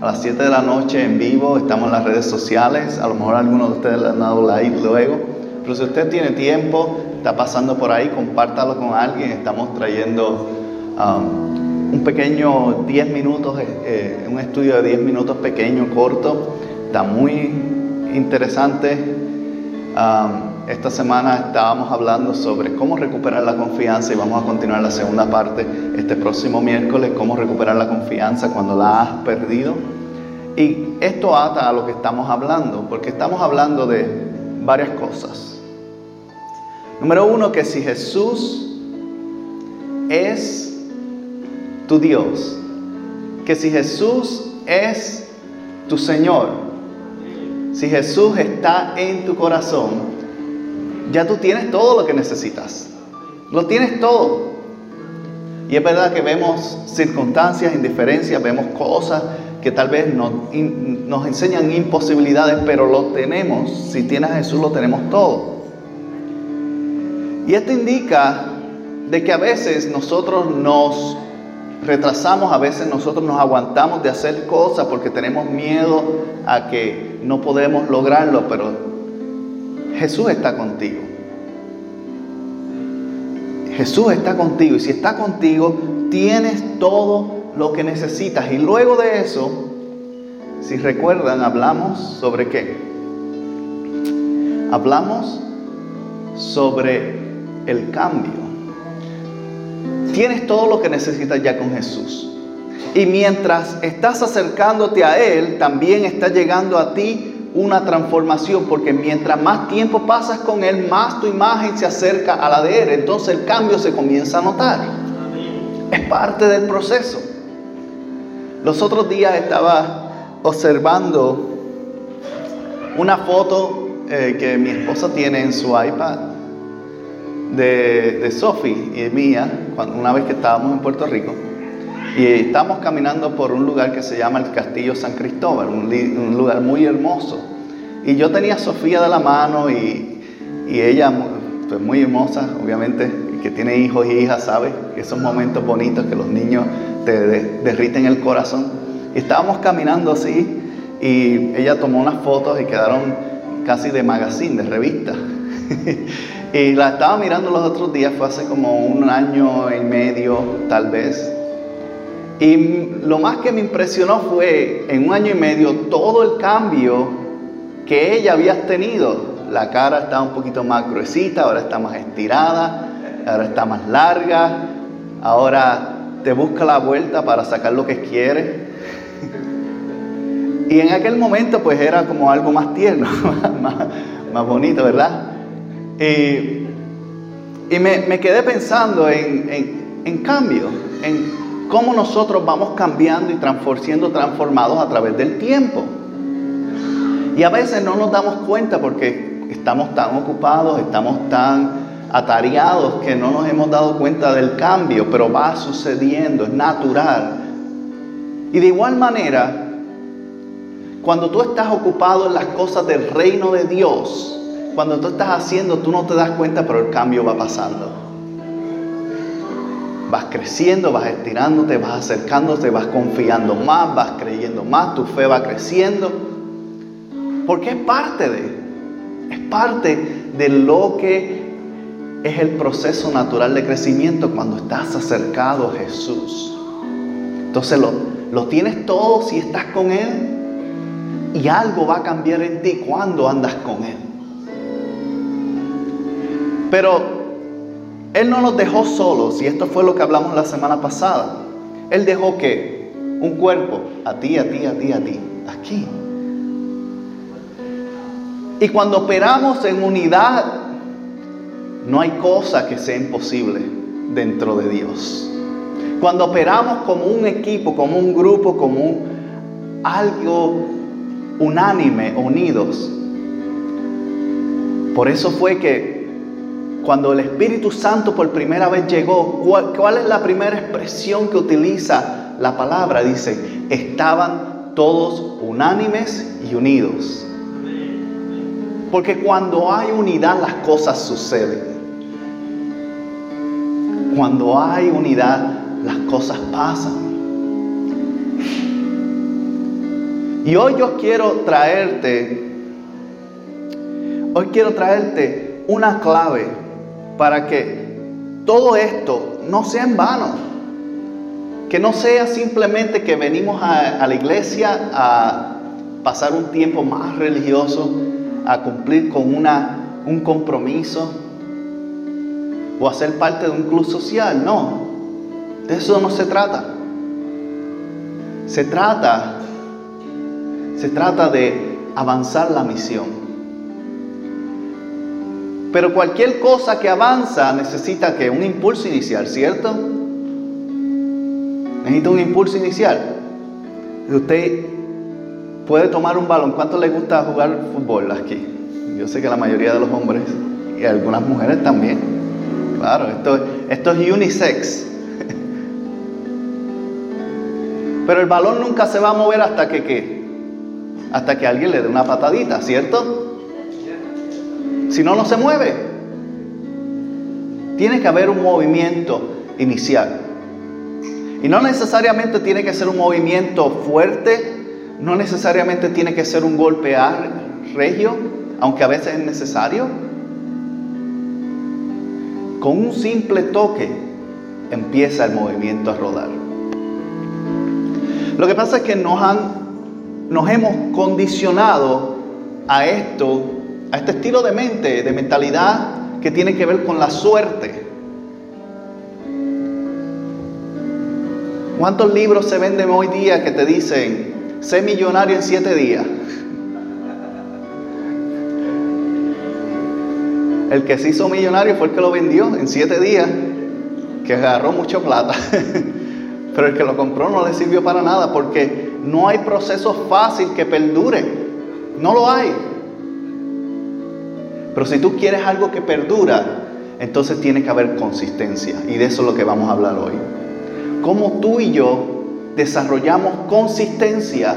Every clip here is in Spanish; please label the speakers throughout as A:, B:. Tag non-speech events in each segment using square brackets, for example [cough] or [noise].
A: a las 7 de la noche en vivo, estamos en las redes sociales, a lo mejor algunos de ustedes le han dado like luego, pero si usted tiene tiempo, está pasando por ahí, compártalo con alguien, estamos trayendo um, un pequeño 10 minutos, eh, eh, un estudio de 10 minutos pequeño, corto, está muy interesante. Um, esta semana estábamos hablando sobre cómo recuperar la confianza y vamos a continuar la segunda parte este próximo miércoles, cómo recuperar la confianza cuando la has perdido. Y esto ata a lo que estamos hablando, porque estamos hablando de varias cosas. Número uno, que si Jesús es tu Dios, que si Jesús es tu Señor, si Jesús está en tu corazón, ya tú tienes todo lo que necesitas. Lo tienes todo. Y es verdad que vemos circunstancias, indiferencias, vemos cosas que tal vez nos, nos enseñan imposibilidades, pero lo tenemos. Si tienes a Jesús, lo tenemos todo. Y esto indica de que a veces nosotros nos retrasamos, a veces nosotros nos aguantamos de hacer cosas porque tenemos miedo a que no podemos lograrlo, pero Jesús está contigo. Jesús está contigo y si está contigo, tienes todo lo que necesitas. Y luego de eso, si recuerdan, hablamos sobre qué? Hablamos sobre el cambio. Tienes todo lo que necesitas ya con Jesús. Y mientras estás acercándote a Él, también está llegando a ti una transformación, porque mientras más tiempo pasas con Él, más tu imagen se acerca a la de Él. Entonces el cambio se comienza a notar. Es parte del proceso. Los otros días estaba observando una foto eh, que mi esposa tiene en su iPad de, de Sophie y mía, cuando, una vez que estábamos en Puerto Rico. Y estamos caminando por un lugar que se llama el Castillo San Cristóbal, un, lugar muy hermoso. Y yo tenía a Sofía de la mano y, ella, pues muy hermosa, obviamente, que tiene hijos y hijas, sabe esos momentos bonitos que los niños te derriten el corazón. Y estábamos caminando así y ella tomó unas fotos y quedaron casi de magazine, de revista. [laughs] y la estaba mirando los otros días, fue hace como un año y medio tal vez. Y lo más que me impresionó fue en un año y medio todo el cambio que ella había tenido. La cara está un poquito más gruesita, ahora está más estirada, ahora está más larga, ahora te busca la vuelta para sacar lo que quiere. Y en aquel momento pues era como algo más tierno, [laughs] más, bonito, ¿verdad? Y, me, quedé pensando en, en cambio, en cómo nosotros vamos cambiando y siendo transformados a través del tiempo. Y a veces no nos damos cuenta porque estamos tan ocupados, estamos tan atareados que no nos hemos dado cuenta del cambio, pero va sucediendo, es natural. Y de igual manera, cuando tú estás ocupado en las cosas del reino de Dios, cuando tú estás haciendo, tú no te das cuenta, pero el cambio va pasando vas creciendo, vas estirándote, vas acercándote, vas confiando más, vas creyendo más, tu fe va creciendo. Porque es parte de, es parte de lo que es el proceso natural de crecimiento cuando estás acercado a Jesús. Entonces lo, lo tienes todo si estás con Él y algo va a cambiar en ti cuando andas con Él. Pero él no nos dejó solos, y esto fue lo que hablamos la semana pasada. Él dejó que un cuerpo, a ti, a ti, a ti, a ti, aquí. Y cuando operamos en unidad, no hay cosa que sea imposible dentro de Dios. Cuando operamos como un equipo, como un grupo, como algo unánime, unidos. Por eso fue que cuando el Espíritu Santo por primera vez llegó, ¿cuál, es la primera expresión que utiliza la palabra? Dice, estaban todos unánimes y unidos. Porque cuando hay unidad las cosas suceden. Cuando hay unidad las cosas pasan. Y hoy yo quiero traerte, hoy quiero traerte una clave para que todo esto no sea en vano. Que no sea simplemente que venimos a, la iglesia a pasar un tiempo más religioso, a cumplir con una, un compromiso o a ser parte de un club social. No, de eso no se trata. Se trata se trata de avanzar la misión. Pero cualquier cosa que avanza necesita que un impulso inicial, ¿cierto? Necesita un impulso inicial. Usted puede tomar un balón. ¿Cuánto le gusta jugar fútbol aquí? Yo sé que la mayoría de los hombres y algunas mujeres también. Claro, esto, esto es unisex. [laughs] Pero el balón nunca se va a mover hasta que ¿qué? hasta que alguien le dé una patadita, ¿cierto? Si no, no se mueve. Tiene que haber un movimiento inicial. Y no necesariamente tiene que ser un movimiento fuerte, no necesariamente tiene que ser un golpear regio, aunque a veces es necesario. Con un simple toque empieza el movimiento a rodar. Lo que pasa es que nos han nos hemos condicionado a esto, a este estilo de mente, de mentalidad que tiene que ver con la suerte. ¿Cuántos libros se venden hoy día que te dicen, sé millonario en siete días? El que se hizo millonario fue el que lo vendió en siete días, que agarró mucha plata. [laughs] Pero el que lo compró no le sirvió para nada porque no hay proceso fácil que perdure. No lo hay. Pero si tú quieres algo que perdura, entonces tiene que haber consistencia. Y de eso es lo que vamos a hablar hoy. Cómo tú y yo desarrollamos consistencia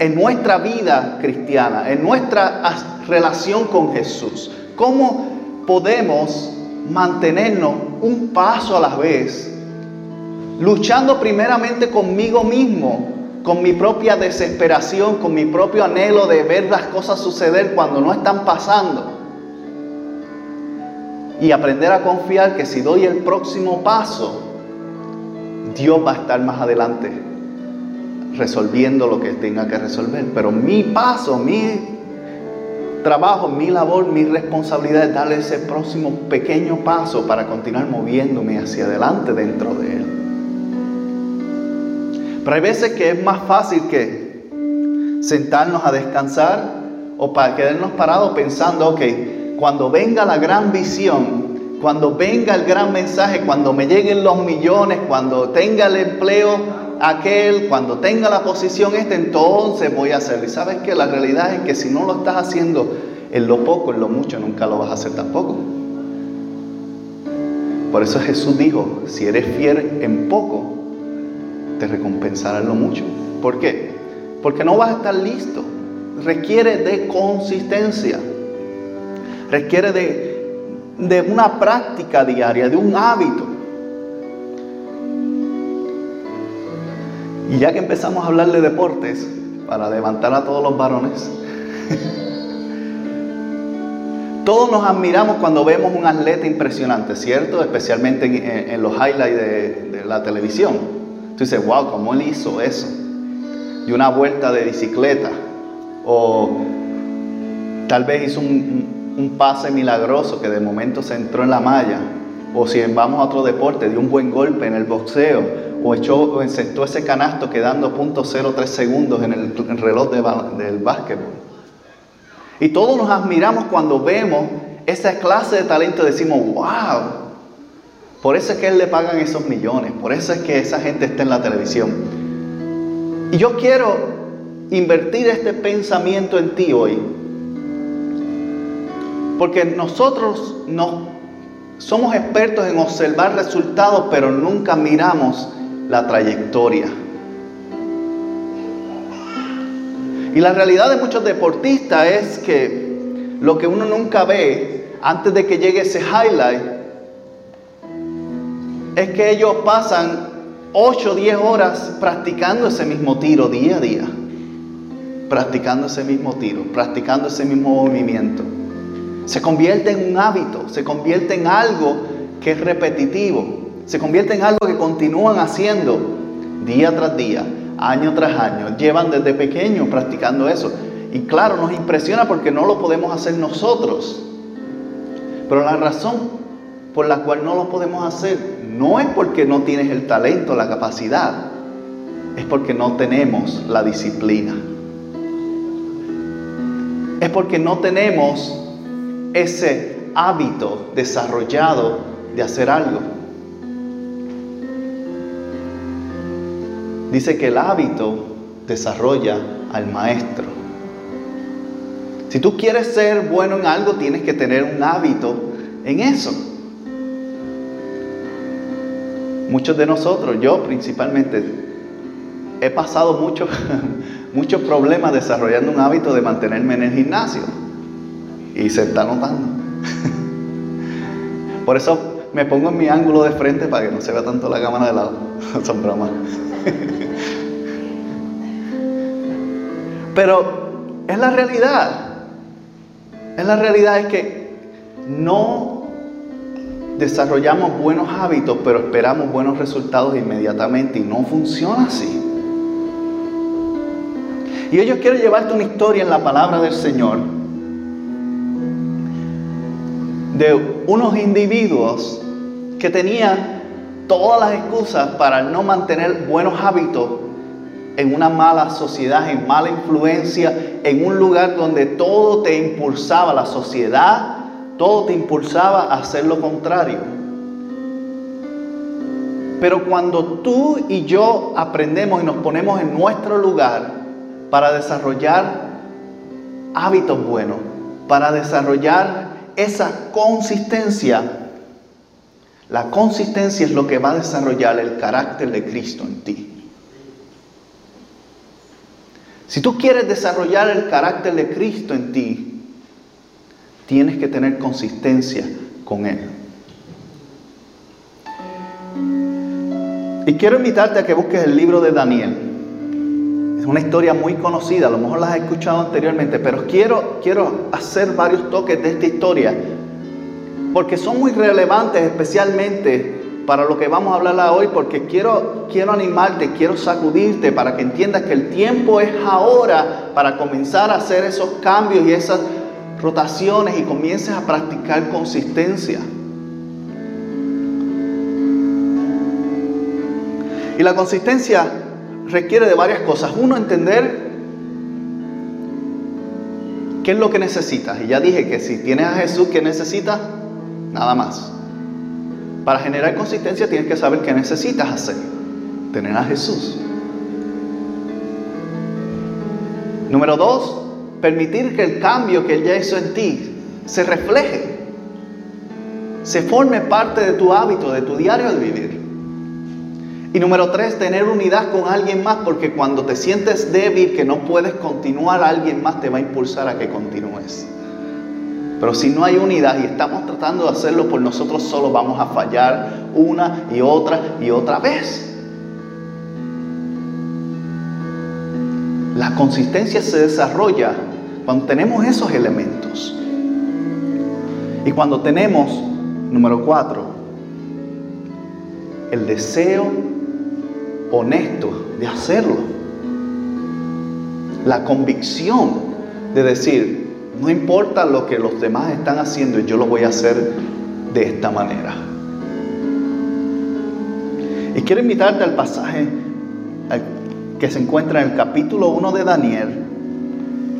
A: en nuestra vida cristiana, en nuestra relación con Jesús. Cómo podemos mantenernos un paso a la vez, luchando primeramente conmigo mismo con mi propia desesperación, con mi propio anhelo de ver las cosas suceder cuando no están pasando. Y aprender a confiar que si doy el próximo paso, Dios va a estar más adelante resolviendo lo que tenga que resolver. Pero mi paso, mi trabajo, mi labor, mi responsabilidad es darle ese próximo pequeño paso para continuar moviéndome hacia adelante dentro de Él. Pero hay veces que es más fácil que sentarnos a descansar o para quedarnos parados pensando, ok, cuando venga la gran visión, cuando venga el gran mensaje, cuando me lleguen los millones, cuando tenga el empleo aquel, cuando tenga la posición esta, entonces voy a hacerlo. Y sabes que la realidad es que si no lo estás haciendo en lo poco, en lo mucho, nunca lo vas a hacer tampoco. Por eso Jesús dijo, si eres fiel en poco, te recompensará lo mucho. ¿Por qué? Porque no vas a estar listo. Requiere de consistencia. Requiere de, de una práctica diaria, de un hábito. Y ya que empezamos a hablar de deportes, para levantar a todos los varones, [laughs] todos nos admiramos cuando vemos un atleta impresionante, ¿cierto? Especialmente en, los highlights de, de la televisión. Tú dices, wow, ¿cómo él hizo eso? Y una vuelta de bicicleta. O tal vez hizo un, pase milagroso que de momento se entró en la malla. O si vamos a otro deporte, dio un buen golpe en el boxeo. O echó o encestó ese canasto quedando .03 segundos en el, reloj del básquetbol. Y todos nos admiramos cuando vemos esa clase de talento y decimos, wow, por eso es que él le pagan esos millones, por eso es que esa gente está en la televisión. Y yo quiero invertir este pensamiento en ti hoy. Porque nosotros no somos expertos en observar resultados, pero nunca miramos la trayectoria. Y la realidad de muchos deportistas es que lo que uno nunca ve antes de que llegue ese highlight es que ellos pasan 8 o 10 horas practicando ese mismo tiro día a día. Practicando ese mismo tiro, practicando ese mismo movimiento. Se convierte en un hábito, se convierte en algo que es repetitivo, se convierte en algo que continúan haciendo día tras día, año tras año. Llevan desde pequeños practicando eso. Y claro, nos impresiona porque no lo podemos hacer nosotros. Pero la razón por la cual no lo podemos hacer no es porque no tienes el talento, la capacidad, es porque no tenemos la disciplina. Es porque no tenemos ese hábito desarrollado de hacer algo. Dice que el hábito desarrolla al maestro. Si tú quieres ser bueno en algo, tienes que tener un hábito en eso. Muchos de nosotros, yo principalmente, he pasado muchos [laughs] muchos problemas desarrollando un hábito de mantenerme en el gimnasio. Y se está notando. [laughs] Por eso me pongo en mi ángulo de frente para que no se vea tanto la cámara de lado. [laughs] Son bromas. Pero es la realidad. Es la realidad es que no desarrollamos buenos hábitos, pero esperamos buenos resultados inmediatamente y no funciona así. Y hoy yo quiero llevarte una historia en la palabra del Señor de unos individuos que tenían todas las excusas para no mantener buenos hábitos en una mala sociedad, en mala influencia, en un lugar donde todo te impulsaba, la sociedad, todo te impulsaba a hacer lo contrario. Pero cuando tú y yo aprendemos y nos ponemos en nuestro lugar para desarrollar hábitos buenos, para desarrollar esa consistencia, la consistencia es lo que va a desarrollar el carácter de Cristo en ti. Si tú quieres desarrollar el carácter de Cristo en ti, tienes que tener consistencia con Él. Y quiero invitarte a que busques el libro de Daniel. Es una historia muy conocida, a lo mejor la has escuchado anteriormente, pero quiero, quiero hacer varios toques de esta historia, porque son muy relevantes especialmente para lo que vamos a hablar hoy, porque quiero, quiero animarte, quiero sacudirte para que entiendas que el tiempo es ahora para comenzar a hacer esos cambios y esas rotaciones y comiences a practicar consistencia. Y la consistencia requiere de varias cosas. Uno, entender qué es lo que necesitas. Y ya dije que si tienes a Jesús, ¿qué necesitas? Nada más. Para generar consistencia tienes que saber qué necesitas hacer. Tener a Jesús. Número dos, permitir que el cambio que Él ya hizo en ti se refleje, se forme parte de tu hábito, de tu diario de vivir. Y número tres, tener unidad con alguien más, porque cuando te sientes débil, que no puedes continuar, alguien más te va a impulsar a que continúes. Pero si no hay unidad y estamos tratando de hacerlo por nosotros solos, vamos a fallar una y otra y otra vez. La consistencia se desarrolla cuando tenemos esos elementos. Y cuando tenemos, número cuatro, el deseo honesto de hacerlo. La convicción de decir, no importa lo que los demás están haciendo, yo lo voy a hacer de esta manera. Y quiero invitarte al pasaje que se encuentra en el capítulo 1 de Daniel.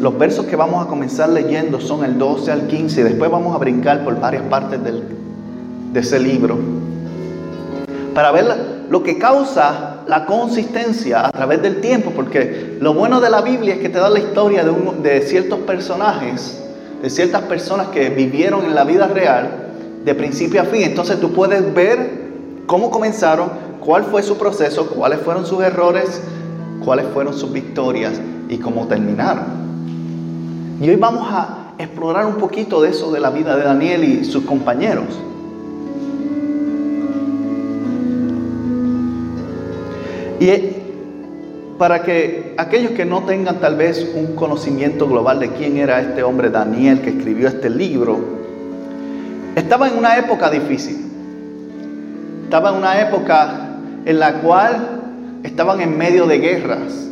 A: Los versos que vamos a comenzar leyendo son el 12 al 15 y después vamos a brincar por varias partes de ese libro para ver lo que causa la consistencia a través del tiempo, porque lo bueno de la Biblia es que te da la historia de, de ciertos personajes, de ciertas personas que vivieron en la vida real de principio a fin. Entonces tú puedes ver cómo comenzaron, cuál fue su proceso, cuáles fueron sus errores, cuáles fueron sus victorias y cómo terminaron. Y hoy vamos a explorar un poquito de eso de la vida de Daniel y sus compañeros. Y eh, para que aquellos que no tengan tal vez un conocimiento global de quién era este hombre Daniel que escribió este libro, estaba en una época difícil. Estaba en una época en la cual estaban en medio de guerras.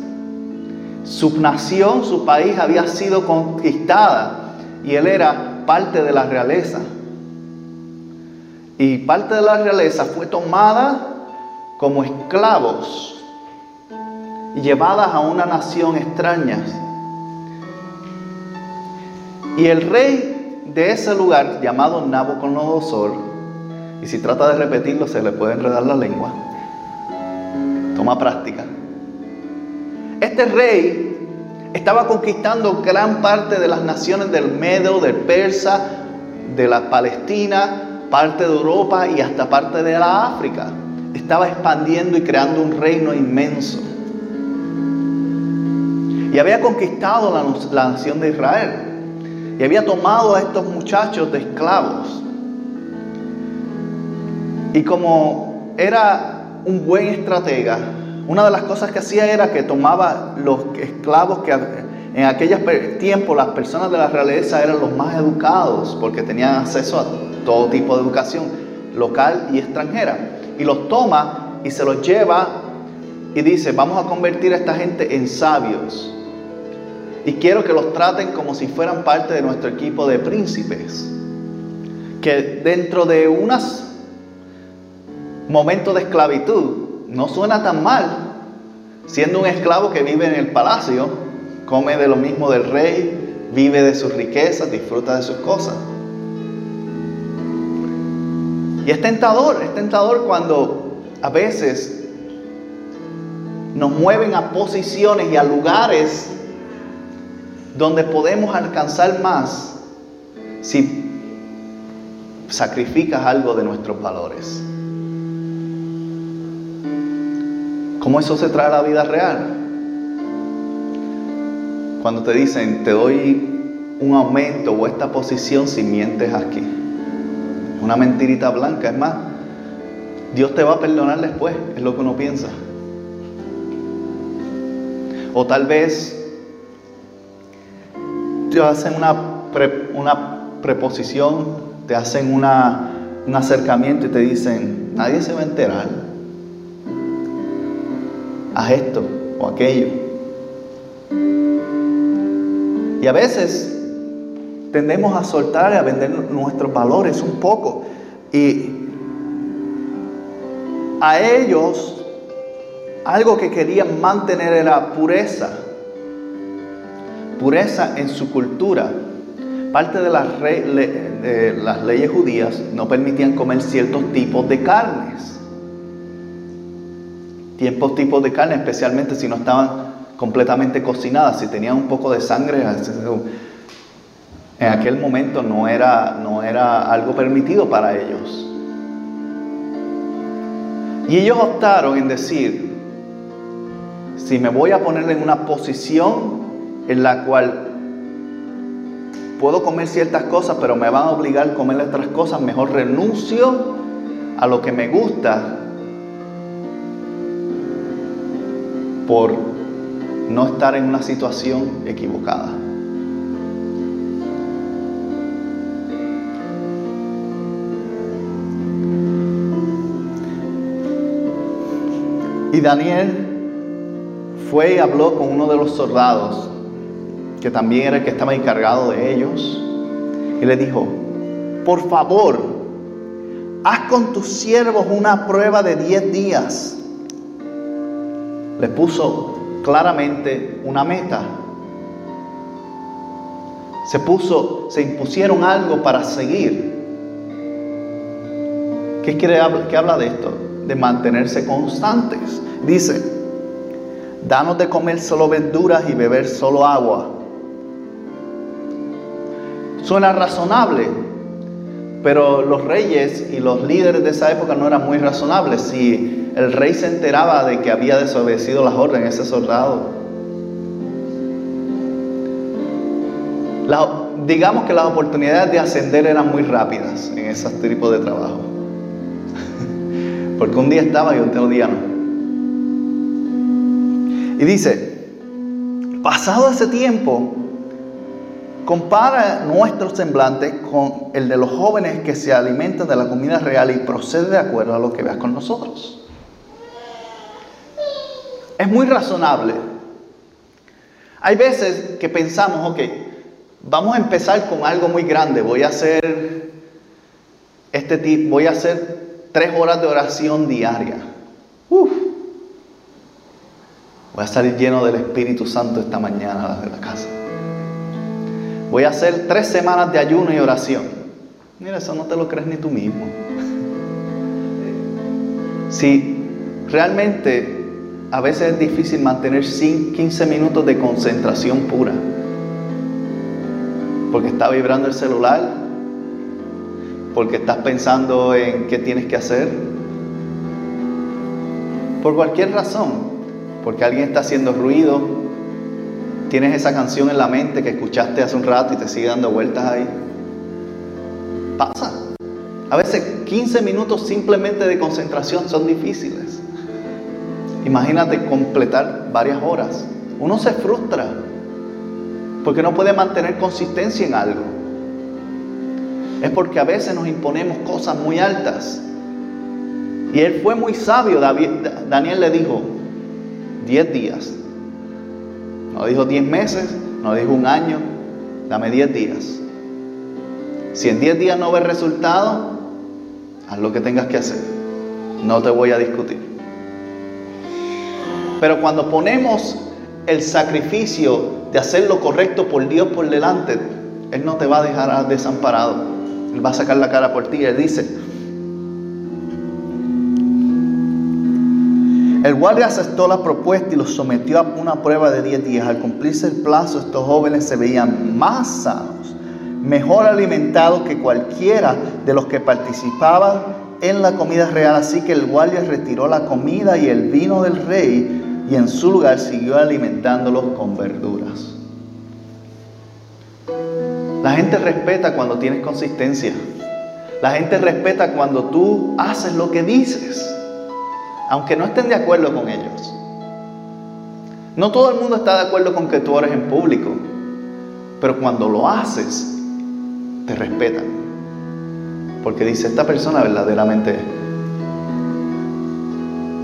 A: Su nación, su país había sido conquistada y él era parte de la realeza. Y parte de la realeza fue tomada como esclavos y llevadas a una nación extraña. Y el rey de ese lugar, llamado Nabucodonosor, y si trata de repetirlo se le puede enredar la lengua, toma práctica. Este rey estaba conquistando gran parte de las naciones del Medo, del Persa, de la Palestina, parte de Europa y hasta parte de la África. Estaba expandiendo y creando un reino inmenso y había conquistado la, nación de Israel y había tomado a estos muchachos de esclavos. Y como era un buen estratega, una de las cosas que hacía era que tomaba los esclavos que en aquellos tiempos las personas de la realeza eran los más educados porque tenían acceso a todo tipo de educación local y extranjera. Y los toma y se los lleva y dice, vamos a convertir a esta gente en sabios. Y quiero que los traten como si fueran parte de nuestro equipo de príncipes. Que dentro de unos momentos de esclavitud no suena tan mal. Siendo un esclavo que vive en el palacio, come de lo mismo del rey, vive de sus riquezas, disfruta de sus cosas. Y es tentador, es tentador cuando a veces nos mueven a posiciones y a lugares donde podemos alcanzar más si sacrificas algo de nuestros valores. ¿Cómo eso se trae a la vida real? Cuando te dicen, te doy un aumento o esta posición si mientes aquí. Una mentirita blanca, es más, Dios te va a perdonar después, es lo que uno piensa. O tal vez te hacen una, una preposición, te hacen una, un acercamiento y te dicen, nadie se va a enterar. Haz esto o aquello. Y a veces tendemos a soltar y a vender nuestros valores un poco. Y a ellos algo que querían mantener era pureza pureza en su cultura. Parte de las, de las leyes judías no permitían comer ciertos tipos de carnes. Tiempos tipos de carne, especialmente si no estaban completamente cocinadas, si tenían un poco de sangre, en aquel momento no era, no era algo permitido para ellos. Y ellos optaron en decir, si me voy a poner en una posición en la cual puedo comer ciertas cosas, pero me van a obligar a comer otras cosas, mejor renuncio a lo que me gusta por no estar en una situación equivocada. Y Daniel fue y habló con uno de los soldados que también era el que estaba encargado de ellos, y le dijo, por favor, haz con tus siervos una prueba de 10 días. Le puso claramente una meta. Se puso, se impusieron algo para seguir. ¿Qué, quiere, qué habla de esto? de mantenerse constantes. Dice, danos de comer solo verduras y beber solo agua. Suena razonable, pero los reyes y los líderes de esa época no eran muy razonables. Si el rey se enteraba de que había desobedecido las órdenes ese soldado, digamos que las oportunidades de ascender eran muy rápidas en ese tipo de trabajo. [laughs] Porque un día estaba y otro día no. Y dice, pasado ese tiempo, compara nuestro semblante con el de los jóvenes que se alimentan de la comida real y procede de acuerdo a lo que veas con nosotros. Es muy razonable. Hay veces que pensamos, ok, Vamos a empezar con algo muy grande. Voy a hacer este tipo, voy a hacer tres horas de oración diaria. Uf. Voy a salir lleno del Espíritu Santo esta mañana de la casa. Voy a hacer tres semanas de ayuno y oración. Mira, eso no te lo crees ni tú mismo. Si realmente a veces es difícil mantener 15 minutos de concentración pura porque está vibrando el celular, porque estás pensando en qué tienes que hacer, por cualquier razón, porque alguien está haciendo ruido, tienes esa canción en la mente que escuchaste hace un rato y te sigue dando vueltas ahí. Pasa. A veces 15 minutos simplemente de concentración son difíciles. Imagínate completar varias horas. Uno se frustra porque no puede mantener consistencia en algo. Es porque a veces nos imponemos cosas muy altas. Y él fue muy sabio. Daniel le dijo, 10 días. No dijo 10 meses, no dijo un año, dame 10 días. Si en 10 días no ves resultado, haz lo que tengas que hacer. No te voy a discutir. Pero cuando ponemos el sacrificio de hacer lo correcto por Dios por delante, Él no te va a dejar desamparado. Él va a sacar la cara por ti. Él dice, el guardia aceptó la propuesta y los sometió a una prueba de 10 días. Al cumplirse el plazo, estos jóvenes se veían más sanos, mejor alimentados que cualquiera de los que participaban en la comida real. Así que el guardia retiró la comida y el vino del rey y en su lugar siguió alimentándolos con verduras. La gente respeta cuando tienes consistencia. La gente respeta cuando tú haces lo que dices, aunque no estén de acuerdo con ellos. No todo el mundo está de acuerdo con que tú ores en público, pero cuando lo haces, te respetan. Porque dice, esta persona verdaderamente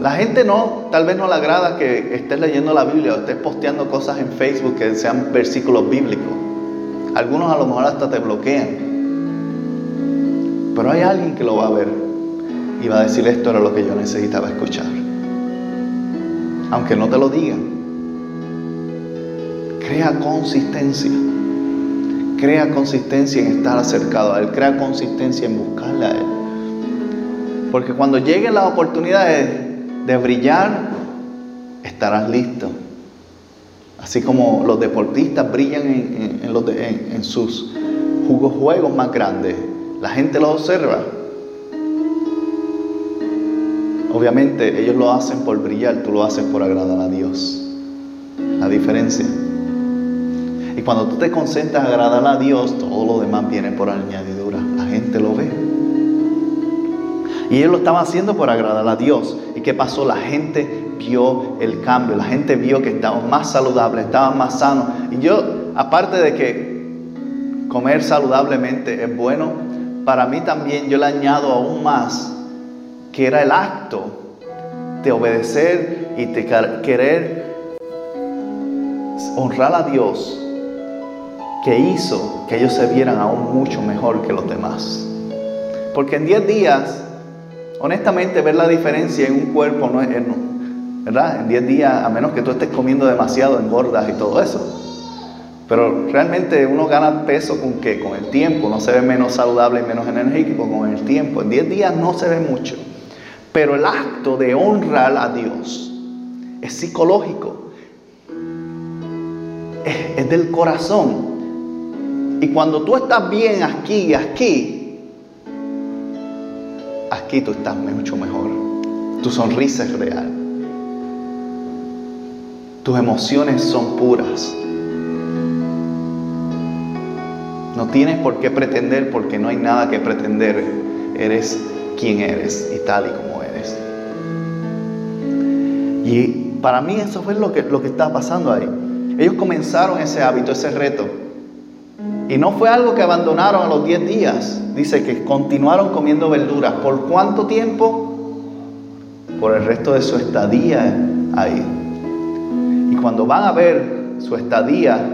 A: la gente no, tal vez no le agrada que estés leyendo la Biblia o estés posteando cosas en Facebook que sean versículos bíblicos. Algunos a lo mejor hasta te bloquean. Pero hay alguien que lo va a ver y va a decir esto era lo que yo necesitaba escuchar. Aunque no te lo digan. Crea consistencia. Crea consistencia en estar acercado a Él. Crea consistencia en buscarle a Él. Porque cuando lleguen las oportunidades de brillar, estarás listo. Así como los deportistas brillan en, sus juegos más grandes, la gente los observa. Obviamente ellos lo hacen por brillar, tú lo haces por agradar a Dios. La diferencia. Y cuando tú te concentras en agradar a Dios, todo lo demás viene por añadidura. La gente lo ve. Y ellos lo estaban haciendo por agradar a Dios. ¿Y qué pasó? La gente vio el cambio, la gente vio que estaban más saludables, estaban más sanos. Y yo, aparte de que comer saludablemente es bueno, para mí también yo le añado aún más que era el acto de obedecer y de querer honrar a Dios que hizo que ellos se vieran aún mucho mejor que los demás. Porque en 10 días Honestamente, ver la diferencia en un cuerpo no es, ¿verdad? En 10 días, a menos que tú estés comiendo demasiado, engordas y todo eso. Pero realmente uno gana peso con qué? Con el tiempo. No se ve menos saludable y menos energético con el tiempo. En 10 días no se ve mucho. Pero el acto de honrar a Dios es psicológico, es, del corazón. Y cuando tú estás bien aquí y aquí, aquí tú estás mucho mejor. Tu sonrisa es real. Tus emociones son puras. No tienes por qué pretender porque no hay nada que pretender. Eres quien eres y tal y como eres. Y para mí eso fue lo que, lo que estaba pasando ahí. Ellos comenzaron ese hábito, ese reto. Y no fue algo que abandonaron a los 10 días. Dice que continuaron comiendo verduras. ¿Por cuánto tiempo? Por el resto de su estadía ahí. Y cuando van a ver su estadía,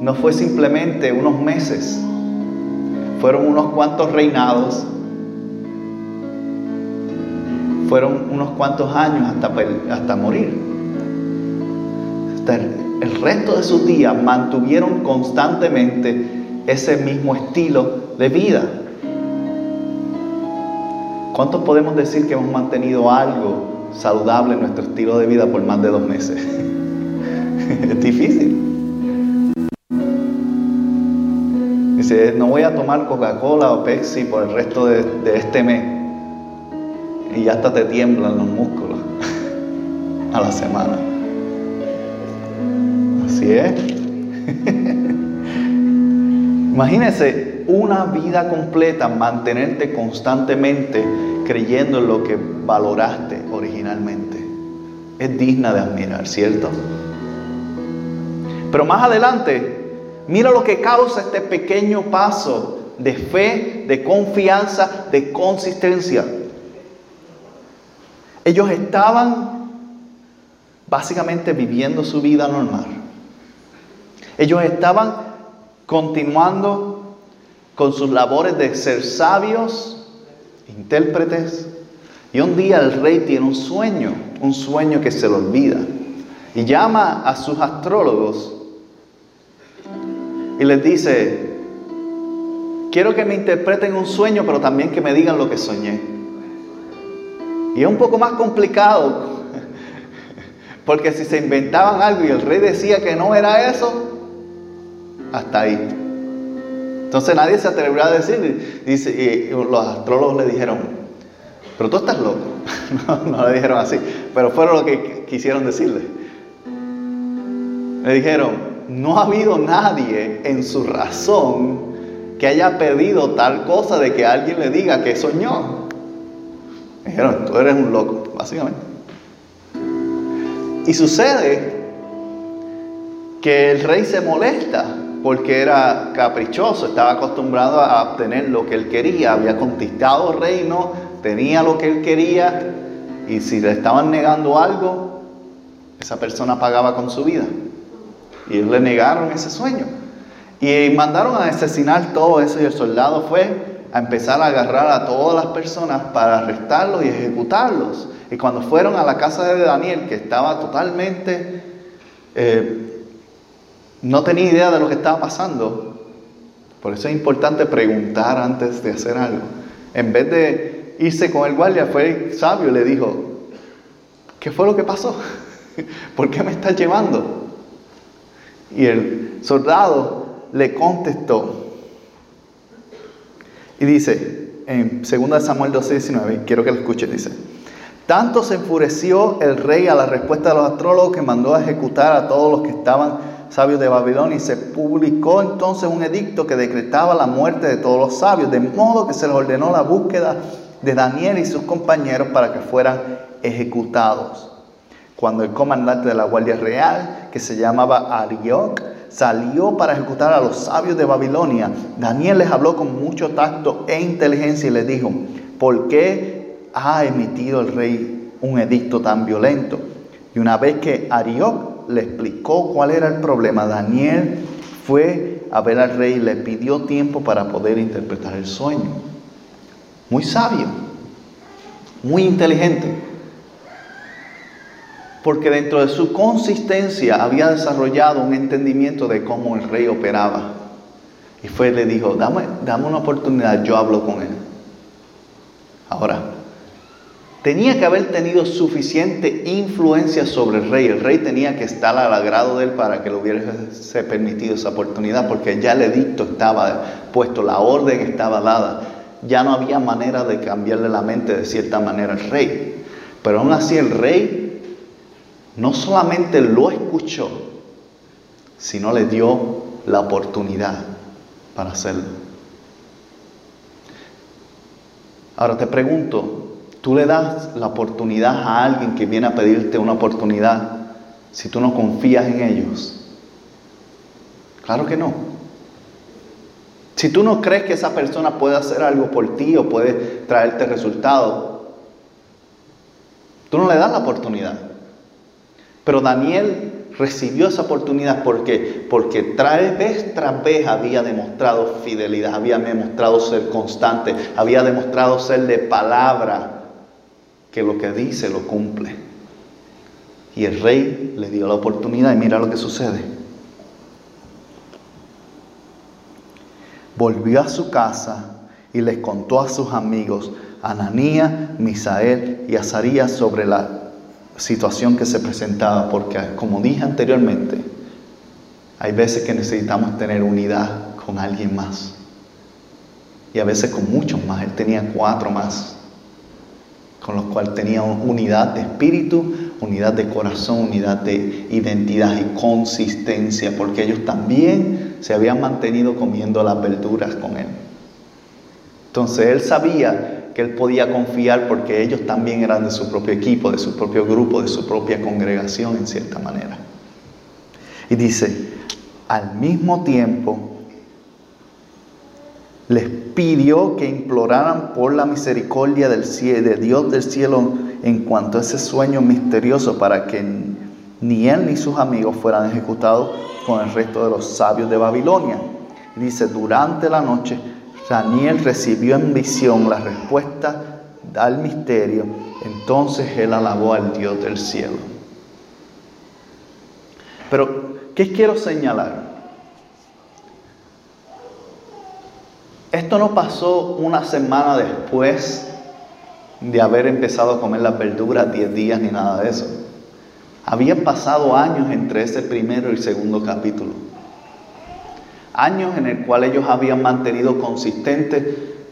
A: no fue simplemente unos meses, fueron unos cuantos reinados, fueron unos cuantos años hasta, hasta morir. el resto de sus días mantuvieron constantemente ese mismo estilo de vida. ¿Cuántos podemos decir que hemos mantenido algo saludable en nuestro estilo de vida por más de dos meses? [laughs] es difícil. Dice, no voy a tomar Coca-Cola o Pepsi por el resto de este mes. Y ya hasta te tiemblan los músculos [laughs] a la semana. Así es. [laughs] Imagínese una vida completa, mantenerte constantemente creyendo en lo que valoraste originalmente. Es digna de admirar, ¿cierto? Pero más adelante, mira lo que causa este pequeño paso de fe, de confianza, de consistencia. Ellos estaban básicamente viviendo su vida normal. Ellos estaban continuando con sus labores de ser sabios, intérpretes. Y un día el rey tiene un sueño, un sueño que se le olvida. Y llama a sus astrólogos y les dice, quiero que me interpreten un sueño, pero también que me digan lo que soñé. Y es un poco más complicado, [laughs] porque si se inventaban algo y el rey decía que no era eso, hasta ahí. Entonces nadie se atrevió a decir, y los astrólogos le dijeron, pero tú estás loco. [laughs] no, no le dijeron así, pero fueron lo que quisieron decirle. Le dijeron, no ha habido nadie en su razón que haya pedido tal cosa de que alguien le diga que soñó. dijeron, tú eres un loco, básicamente. Y sucede que el rey se molesta porque era caprichoso, estaba acostumbrado a obtener lo que él quería, había conquistado el reino, tenía lo que él quería, y si le estaban negando algo, esa persona pagaba con su vida. Y le negaron ese sueño. Y mandaron a asesinar todo eso y el soldado fue a empezar a agarrar a todas las personas para arrestarlos y ejecutarlos. Y cuando fueron a la casa de Daniel, que estaba totalmente, eh, no tenía idea de lo que estaba pasando, por eso es importante preguntar antes de hacer algo. En vez de irse con el guardia, fue sabio y le dijo, ¿qué fue lo que pasó? [laughs] ¿Por qué me estás llevando? Y el soldado le contestó. Y dice, en 2 Samuel 12, 19, quiero que lo escuche, dice, tanto se enfureció el rey a la respuesta de los astrólogos que mandó a ejecutar a todos los que estaban sabios de Babilonia y se publicó entonces un edicto que decretaba la muerte de todos los sabios, de modo que se les ordenó la búsqueda de Daniel y sus compañeros para que fueran ejecutados. Cuando el comandante de la Guardia Real, que se llamaba Arioc, salió para ejecutar a los sabios de Babilonia, Daniel les habló con mucho tacto e inteligencia y les dijo, ¿por qué ha emitido el rey un edicto tan violento? Y una vez que Arioc le explicó cuál era el problema, Daniel fue a ver al rey y le pidió tiempo para poder interpretar el sueño. Muy sabio, muy inteligente porque dentro de su consistencia había desarrollado un entendimiento de cómo el rey operaba. Y fue, le dijo, dame, dame una oportunidad, yo hablo con él. Ahora, tenía que haber tenido suficiente influencia sobre el rey. El rey tenía que estar al agrado de él para que le hubiese permitido esa oportunidad, porque ya el edicto estaba puesto, la orden estaba dada. Ya no había manera de cambiarle la mente de cierta manera al rey. Pero aún así el rey no solamente lo escuchó, sino le dio la oportunidad para hacerlo. Ahora te pregunto, Tú le das la oportunidad a alguien que viene a pedirte una oportunidad si tú no confías en ellos. Claro que no. Si tú no crees que esa persona puede hacer algo por ti o puede traerte resultados, tú no le das la oportunidad. Pero Daniel recibió esa oportunidad porque, porque tras vez tras vez había demostrado fidelidad, había demostrado ser constante, había demostrado ser de palabra que lo que dice lo cumple. Y el rey le dio la oportunidad y mira lo que sucede. Volvió a su casa y les contó a sus amigos, Ananía, Misael y Azarías sobre la situación que se presentaba, porque como dije anteriormente, hay veces que necesitamos tener unidad con alguien más. Y a veces con muchos más. Él tenía cuatro más con los cuales tenía unidad de espíritu, unidad de corazón, unidad de identidad y consistencia, porque ellos también se habían mantenido comiendo las verduras con él. Entonces él sabía que él podía confiar porque ellos también eran de su propio equipo, de su propio grupo, de su propia congregación en cierta manera. Y dice, al mismo tiempo les pidió que imploraran por la misericordia del de Dios del cielo en cuanto a ese sueño misterioso para que ni él ni sus amigos fueran ejecutados con el resto de los sabios de Babilonia. dice, durante la noche Daniel recibió en visión la respuesta al misterio, entonces él alabó al Dios del cielo. Pero, ¿qué quiero señalar? Esto no pasó una semana después de haber empezado a comer las verduras, 10 días ni nada de eso. Habían pasado años entre ese primero y segundo capítulo. Años en el cual ellos habían mantenido consistentes,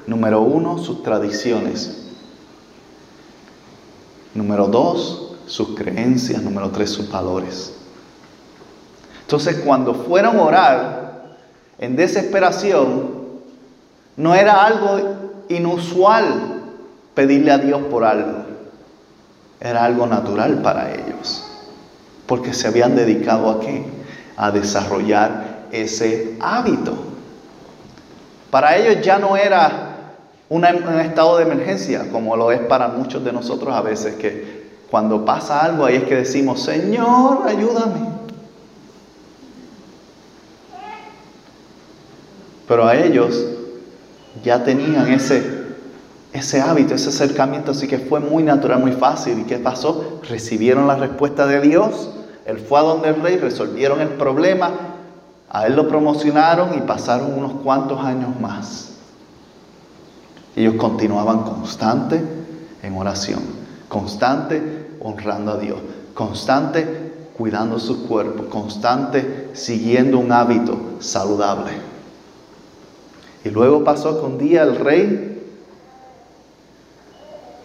A: número uno, sus tradiciones. Número dos, sus creencias. Número tres, sus valores. Entonces cuando fueron a orar en desesperación, no era algo inusual pedirle a Dios por algo. Era algo natural para ellos. Porque se habían dedicado a qué? A desarrollar ese hábito. Para ellos ya no era un estado de emergencia, como lo es para muchos de nosotros a veces, que cuando pasa algo ahí es que decimos, Señor, ayúdame. Pero a ellos ya tenían ese, ese hábito, ese acercamiento, así que fue muy natural, muy fácil. ¿Y qué pasó? Recibieron la respuesta de Dios, él fue a donde el rey, resolvieron el problema, a él lo promocionaron y pasaron unos cuantos años más. Ellos continuaban constante en oración, constante honrando a Dios, constante cuidando su cuerpo, constante siguiendo un hábito saludable. Y luego pasó que un día el rey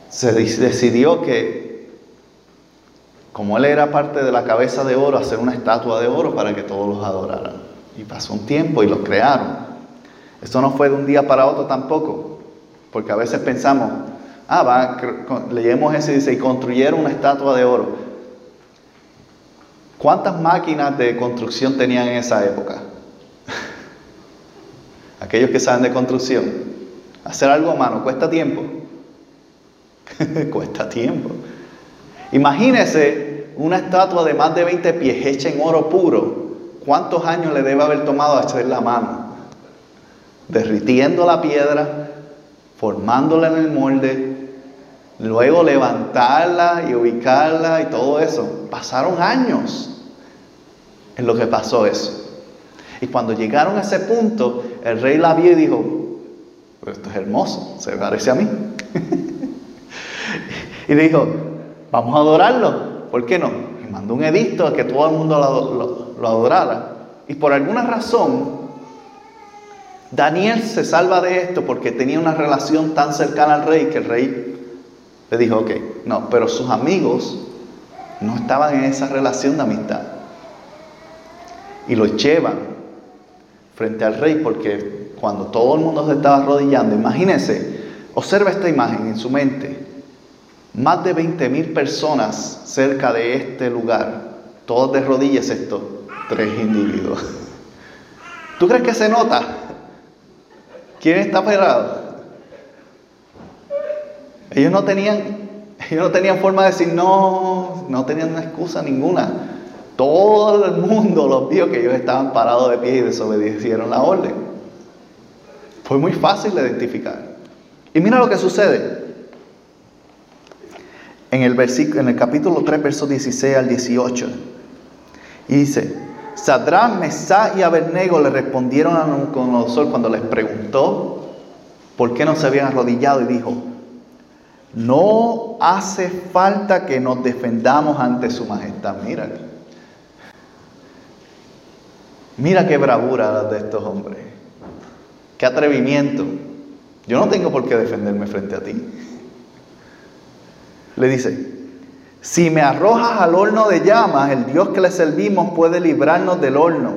A: se decidió que, como él era parte de la cabeza de oro, hacer una estatua de oro para que todos los adoraran. Y pasó un tiempo y lo crearon. Esto no fue de un día para otro tampoco, porque a veces pensamos, ah, va, leemos ese y dice, y construyeron una estatua de oro. ¿Cuántas máquinas de construcción tenían en esa época? Aquellos que saben de construcción, hacer algo a mano cuesta tiempo. [laughs] cuesta tiempo. Imagínese una estatua de más de 20 pies hecha en oro puro. ¿Cuántos años le debe haber tomado hacer la mano? Derritiendo la piedra, formándola en el molde, luego levantarla y ubicarla y todo eso. Pasaron años en lo que pasó eso. Y cuando llegaron a ese punto, el rey la vio y dijo, esto es hermoso, se parece a mí. [laughs] y dijo, vamos a adorarlo, ¿por qué no? Y mandó un edicto a que todo el mundo lo, lo adorara. Y por alguna razón, Daniel se salva de esto porque tenía una relación tan cercana al rey que el rey le dijo, ok, no, pero sus amigos no estaban en esa relación de amistad. Y lo llevan frente al rey porque cuando todo el mundo se estaba arrodillando, imagínense, observa esta imagen en su mente, más de 20 mil personas cerca de este lugar, todos de rodillas estos tres individuos. [laughs] ¿Tú crees que se nota? ¿Quién está parado? Ellos no tenían, [laughs] ellos no tenían forma de decir no, no tenían una excusa ninguna. Todo el mundo los vio que ellos estaban parados de pie y desobedecieron la orden. Fue muy fácil de identificar. Y mira lo que sucede. En el, versículo, en el capítulo 3, versos 16 al 18. Y dice, Sadrán, Mesá y Abednego le respondieron a Nabucodonosor cuando les preguntó por qué no se habían arrodillado y dijo, no hace falta que nos defendamos ante su majestad. Mira, mira qué bravura de estos hombres, qué atrevimiento. Yo no tengo por qué defenderme frente a ti. Le dice, si me arrojas al horno de llamas, el Dios que le servimos puede librarnos del horno.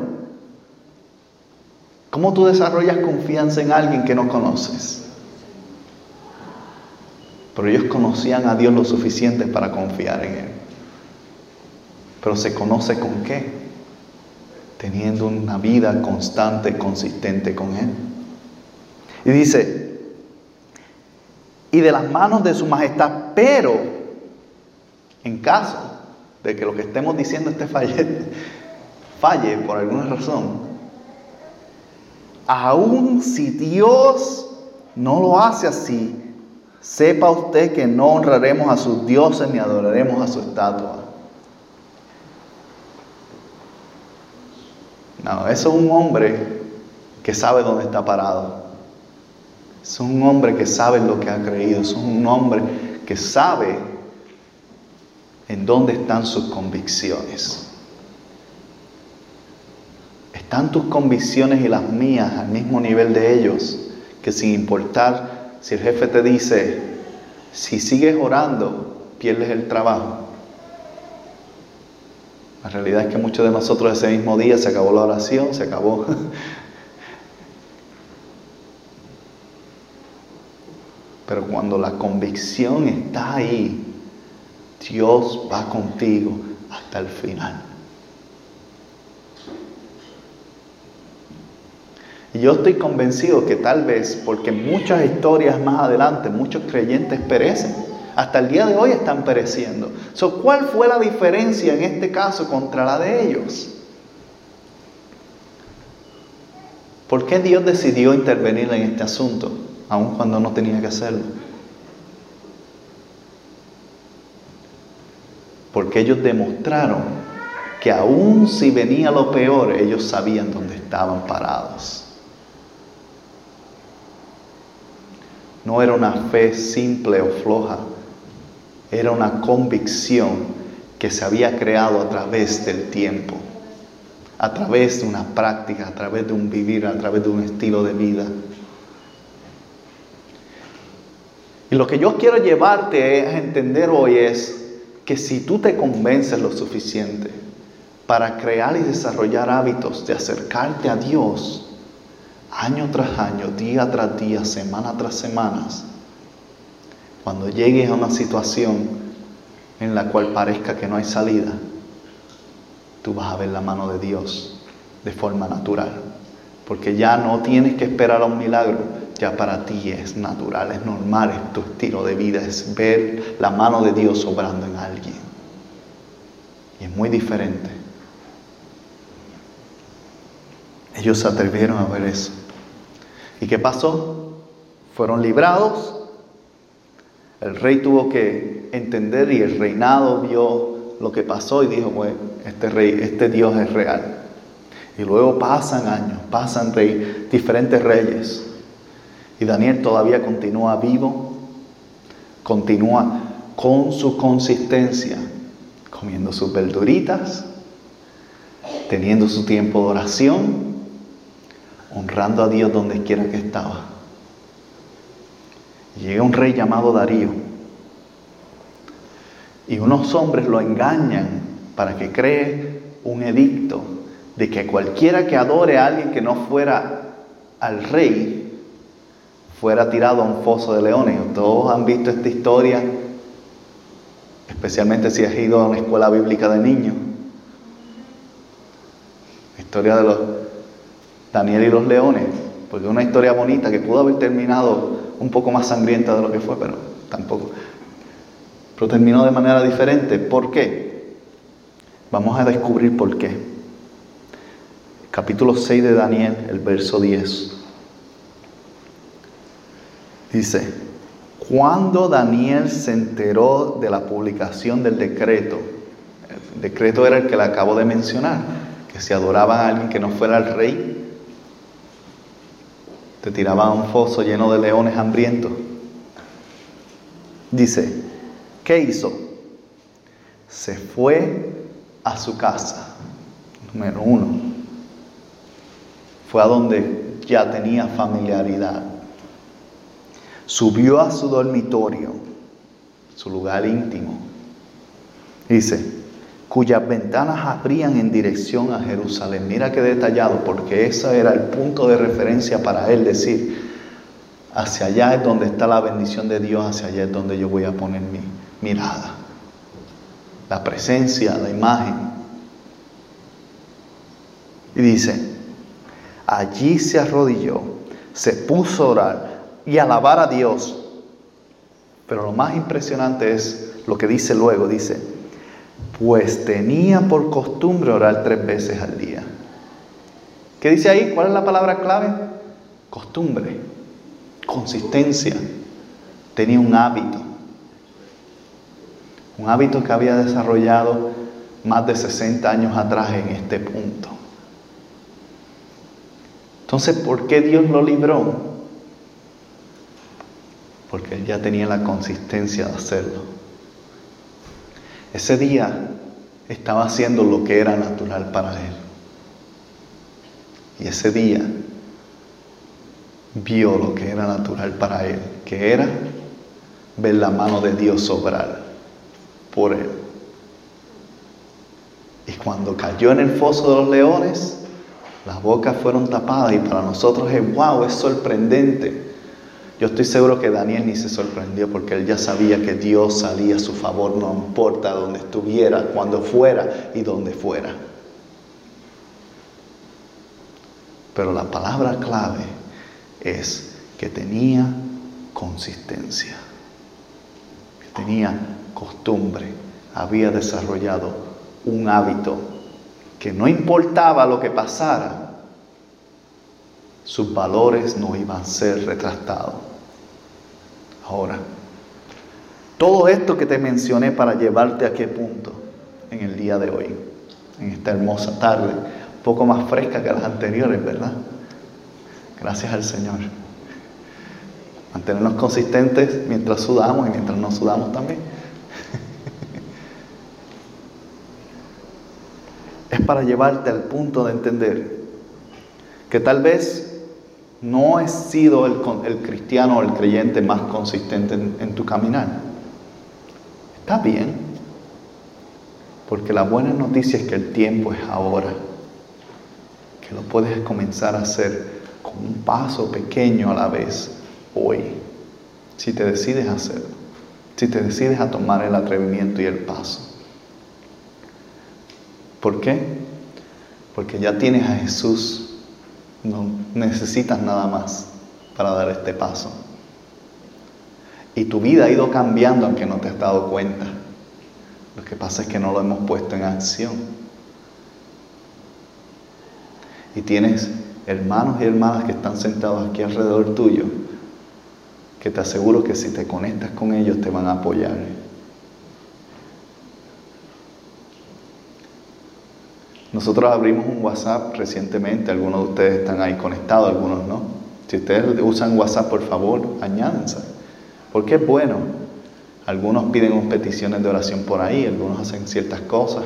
A: ¿Cómo tú desarrollas confianza en alguien que no conoces? Pero ellos conocían a Dios lo suficiente para confiar en Él. Pero se conoce con qué? Teniendo una vida constante, consistente con Él. Y dice, y de las manos de su majestad, pero en caso de que lo que estemos diciendo esté falle, falle por alguna razón, aun si Dios no lo hace así, sepa usted que no honraremos a sus dioses ni adoraremos a su estatua. Eso es un hombre que sabe dónde está parado. Es un hombre que sabe lo que ha creído. Es un hombre que sabe en dónde están sus convicciones. ¿Están tus convicciones y las mías al mismo nivel de ellos? Que sin importar si el jefe te dice, si sigues orando, pierdes el trabajo. La realidad es que muchos de nosotros ese mismo día se acabó la oración, se acabó. [laughs] Pero cuando la convicción está ahí, Dios va contigo hasta el final. Y yo estoy convencido que tal vez, porque muchas historias más adelante, muchos creyentes perecen. Hasta el día de hoy están pereciendo. ¿Cuál fue la diferencia en este caso contra la de ellos? ¿Por qué Dios decidió intervenir en este asunto, aun cuando no tenía que hacerlo? porque ellos demostraron que aun si venía lo peor, ellos sabían dónde estaban parados. No era una fe simple o floja, era una convicción que se había creado a través del tiempo, a través de una práctica, a través de un vivir, a través de un estilo de vida. Y lo que yo quiero llevarte a entender hoy es que si tú te convences lo suficiente para crear y desarrollar hábitos de acercarte a Dios año tras año, día tras día, semana tras semana, cuando llegues a una situación en la cual parezca que no hay salida, tú vas a ver la mano de Dios de forma natural, porque ya no tienes que esperar a un milagro, ya para ti es natural, es normal, es tu estilo de vida, es ver la mano de Dios obrando en alguien. Y es muy diferente. Ellos se atrevieron a ver eso. ¿Y qué pasó? Fueron librados. El rey tuvo que entender y el reinado vio lo que pasó y dijo, bueno, este rey, este Dios es real. Y luego pasan años, pasan rey, diferentes reyes. Y Daniel todavía continúa vivo, continúa con su consistencia, comiendo sus verduritas, teniendo su tiempo de oración, honrando a Dios donde quiera que estaba. Llega un rey llamado Darío y unos hombres lo engañan para que cree un edicto de que cualquiera que adore a alguien que no fuera al rey fuera tirado a un foso de leones. Todos han visto esta historia, especialmente si has ido a una escuela bíblica de niños. Historia de los Daniel y los leones, porque es una historia bonita que pudo haber terminado un poco más sangrienta de lo que fue, pero tampoco. Pero terminó de manera diferente. ¿Por qué? Vamos a descubrir por qué. Capítulo 6 de Daniel, el verso 10. Dice, cuando Daniel se enteró de la publicación del decreto, el decreto era el que le acabo de mencionar, que si adoraban a alguien que no fuera el rey, te tiraban a un foso lleno de leones hambrientos. Dice, ¿qué hizo? Se fue a su casa, número uno. Fue a donde ya tenía familiaridad subió a su dormitorio, su lugar íntimo. Dice, cuyas ventanas abrían en dirección a Jerusalén. Mira qué detallado, porque ese era el punto de referencia para él decir, hacia allá es donde está la bendición de Dios, hacia allá es donde yo voy a poner mi mirada. La presencia, la imagen. Y dice, allí se arrodilló, se puso a orar y alabar a Dios. Pero lo más impresionante es lo que dice luego, dice, pues tenía por costumbre orar tres veces al día. ¿Qué dice ahí? ¿Cuál es la palabra clave? Costumbre, consistencia. Tenía un hábito, un hábito que había desarrollado más de 60 años atrás en este punto. Entonces, ¿por qué Dios lo libró? porque él ya tenía la consistencia de hacerlo. Ese día estaba haciendo lo que era natural para él. Y ese día vio lo que era natural para él, que era ver la mano de Dios obrar por él. Y cuando cayó en el foso de los leones, las bocas fueron tapadas y para nosotros es wow, es sorprendente yo estoy seguro que Daniel ni se sorprendió porque él ya sabía que Dios salía a su favor, no importa dónde estuviera, cuando fuera y donde fuera. Pero la palabra clave es que tenía consistencia, que tenía costumbre, había desarrollado un hábito que no importaba lo que pasara, sus valores no iban a ser retratados. Ahora, todo esto que te mencioné para llevarte a qué punto en el día de hoy, en esta hermosa tarde, poco más fresca que las anteriores, ¿verdad? Gracias al Señor. Mantenernos consistentes mientras sudamos y mientras no sudamos también. [laughs] es para llevarte al punto de entender que tal vez no has sido el, cristiano o el creyente más consistente en, en tu caminar. Está bien, porque la buena noticia es que el tiempo es ahora, que lo puedes comenzar a hacer con un paso pequeño a la vez hoy, si te decides hacerlo, si te decides a tomar el atrevimiento y el paso. ¿Por qué? Porque ya tienes a Jesús no necesitas nada más para dar este paso. Y tu vida ha ido cambiando aunque no te has dado cuenta. Lo que pasa es que no lo hemos puesto en acción. Y tienes hermanos y hermanas que están sentados aquí alrededor tuyo, que te aseguro que si te conectas con ellos te van a apoyar. Nosotros abrimos un WhatsApp recientemente, algunos de ustedes están ahí conectados, algunos no. Si ustedes usan WhatsApp, por favor, añádense, porque es bueno. Algunos piden peticiones de oración por ahí, algunos hacen ciertas cosas.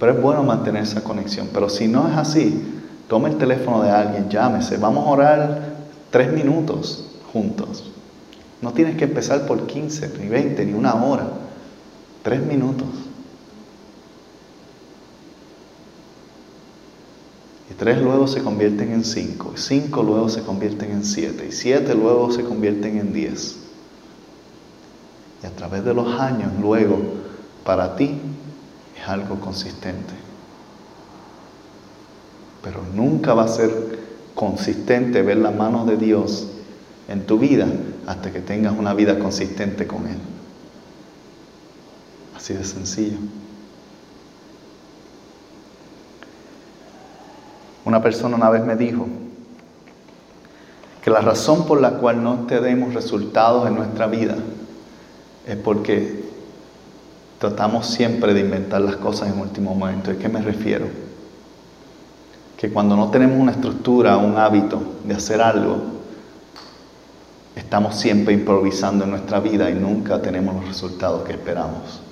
A: Pero es bueno mantener esa conexión. Pero si no es así, tome el teléfono de alguien, llámese. Vamos a orar tres minutos juntos. No tienes que empezar por 15, ni 20, ni una hora. Tres minutos. Tres luego se convierten en cinco. Y cinco luego se convierten en siete. Y siete luego se convierten en diez. Y a través de los años luego, para ti, es algo consistente. Pero nunca va a ser consistente ver la mano de Dios en tu vida hasta que tengas una vida consistente con Él. Así de sencillo. Una persona una vez me dijo que la razón por la cual no tenemos resultados en nuestra vida es porque tratamos siempre de inventar las cosas en último momento. ¿A qué me refiero? Que cuando no tenemos una estructura, un hábito de hacer algo, estamos siempre improvisando en nuestra vida y nunca tenemos los resultados que esperamos.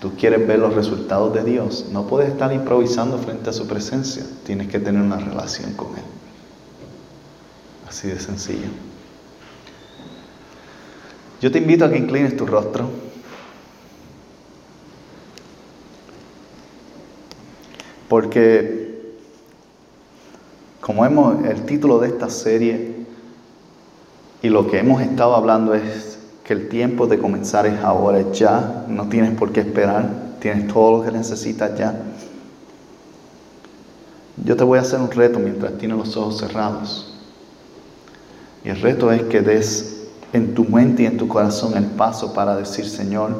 A: Tú quieres ver los resultados de Dios, no puedes estar improvisando frente a su presencia, tienes que tener una relación con Él. Así de sencillo. Yo te invito a que inclines tu rostro. Porque como hemos el título de esta serie y lo que hemos estado hablando es que el tiempo de comenzar es ahora, ya, no tienes por qué esperar, tienes todo lo que necesitas ya. Yo te voy a hacer un reto mientras tienes los ojos cerrados. Y el reto es que des en tu mente y en tu corazón el paso para decir, Señor,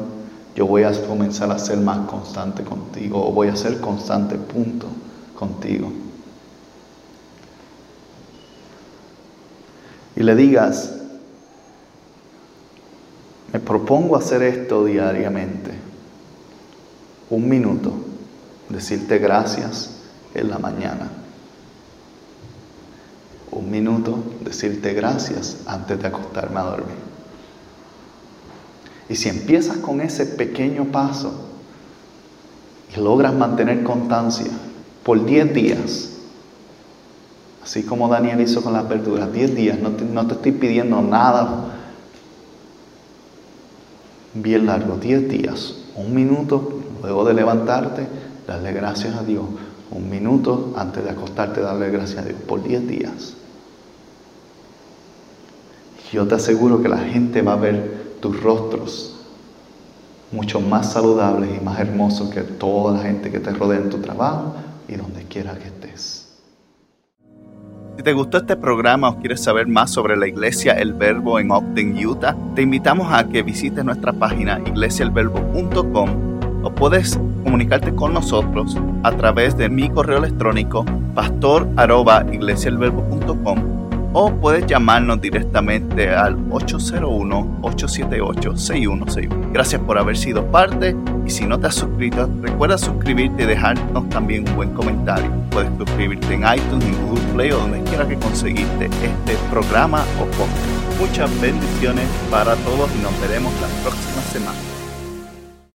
A: yo voy a comenzar a ser más constante contigo o voy a ser constante, punto, contigo. y le digas, me propongo hacer esto diariamente, un minuto, decirte gracias en la mañana, un minuto, decirte gracias antes de acostarme a dormir. Y si empiezas con ese pequeño paso y logras mantener constancia por 10 días, Así como Daniel hizo con las verduras, 10 días, no te, estoy pidiendo nada bien largo, 10 días, un minuto luego de levantarte, darle gracias a Dios, un minuto antes de acostarte, darle gracias a Dios, por 10 días. Yo te aseguro que la gente va a ver tus rostros mucho más saludables y más hermosos que toda la gente que te rodea en tu trabajo y donde quiera que estés.
B: Si te gustó este programa o quieres saber más sobre la iglesia El Verbo en Ogden, Utah, te invitamos a que visites nuestra página iglesiaelverbo.com o puedes comunicarte con nosotros a través de mi correo electrónico pastor@iglesiaelverbo.com o puedes llamarnos directamente al 801-878-6161. Gracias por haber sido parte y si no te has suscrito, recuerda suscribirte y dejarnos también un buen comentario. Puedes suscribirte en iTunes, en Google Play o donde quiera que conseguiste este programa o podcast. Muchas bendiciones para todos y nos veremos la próxima semana.